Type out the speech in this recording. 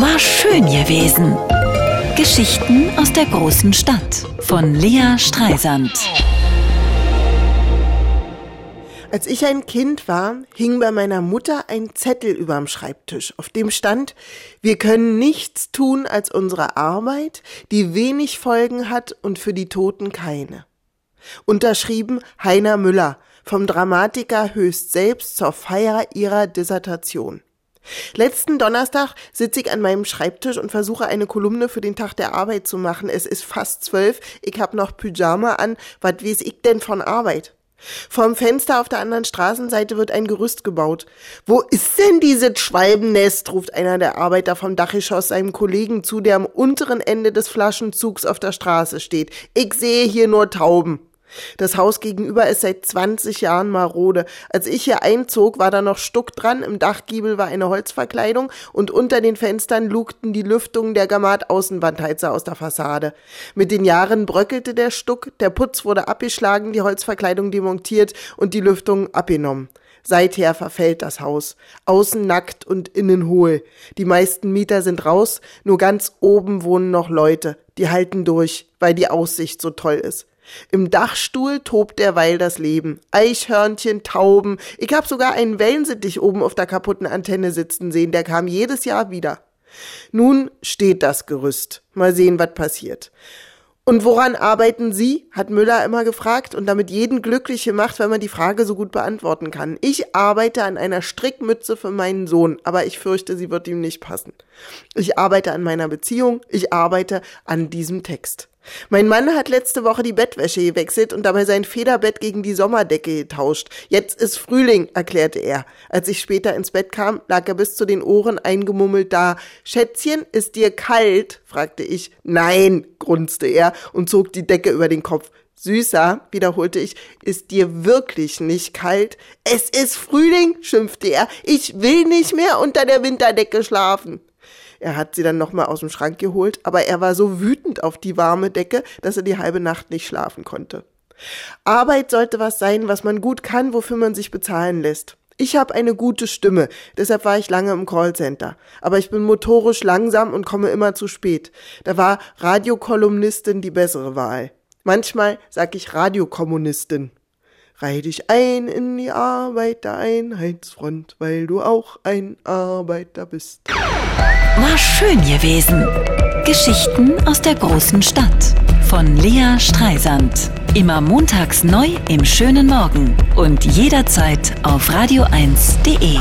War schön gewesen. Geschichten aus der großen Stadt von Lea Streisand. Als ich ein Kind war, hing bei meiner Mutter ein Zettel überm Schreibtisch, auf dem stand, wir können nichts tun als unsere Arbeit, die wenig Folgen hat und für die Toten keine. Unterschrieben Heiner Müller, vom Dramatiker höchst selbst zur Feier ihrer Dissertation. Letzten Donnerstag sitze ich an meinem Schreibtisch und versuche eine Kolumne für den Tag der Arbeit zu machen. Es ist fast zwölf, ich hab noch Pyjama an. Was weiß ich denn von Arbeit? Vorm Fenster auf der anderen Straßenseite wird ein Gerüst gebaut. Wo ist denn dieses Schwalbennest? ruft einer der Arbeiter vom Dachgeschoss seinem Kollegen zu, der am unteren Ende des Flaschenzugs auf der Straße steht. Ich sehe hier nur Tauben. Das Haus gegenüber ist seit 20 Jahren marode. Als ich hier einzog, war da noch Stuck dran, im Dachgiebel war eine Holzverkleidung und unter den Fenstern lugten die Lüftungen der Gamat-Außenwandheizer aus der Fassade. Mit den Jahren bröckelte der Stuck, der Putz wurde abgeschlagen, die Holzverkleidung demontiert und die Lüftung abgenommen. Seither verfällt das Haus. Außen nackt und innen hohl. Die meisten Mieter sind raus, nur ganz oben wohnen noch Leute. Die halten durch, weil die Aussicht so toll ist. Im Dachstuhl tobt derweil das Leben. Eichhörnchen, Tauben. Ich hab sogar einen Wellensittich oben auf der kaputten Antenne sitzen sehen. Der kam jedes Jahr wieder. Nun steht das Gerüst. Mal sehen, was passiert. Und woran arbeiten Sie? hat Müller immer gefragt und damit jeden glücklich gemacht, wenn man die Frage so gut beantworten kann. Ich arbeite an einer Strickmütze für meinen Sohn, aber ich fürchte, sie wird ihm nicht passen. Ich arbeite an meiner Beziehung, ich arbeite an diesem Text. Mein Mann hat letzte Woche die Bettwäsche gewechselt und dabei sein Federbett gegen die Sommerdecke getauscht. Jetzt ist Frühling, erklärte er. Als ich später ins Bett kam, lag er bis zu den Ohren eingemummelt da. Schätzchen, ist dir kalt? fragte ich. Nein, grunzte er und zog die Decke über den Kopf. Süßer, wiederholte ich, ist dir wirklich nicht kalt? Es ist Frühling, schimpfte er. Ich will nicht mehr unter der Winterdecke schlafen. Er hat sie dann nochmal aus dem Schrank geholt, aber er war so wütend auf die warme Decke, dass er die halbe Nacht nicht schlafen konnte. Arbeit sollte was sein, was man gut kann, wofür man sich bezahlen lässt. Ich habe eine gute Stimme, deshalb war ich lange im Callcenter. Aber ich bin motorisch langsam und komme immer zu spät. Da war Radiokolumnistin die bessere Wahl. Manchmal sag ich Radiokommunistin. Reih dich ein in die Arbeitereinheitsfront, weil du auch ein Arbeiter bist. War schön gewesen. Geschichten aus der großen Stadt von Lea Streisand. Immer montags neu im schönen Morgen und jederzeit auf radio1.de.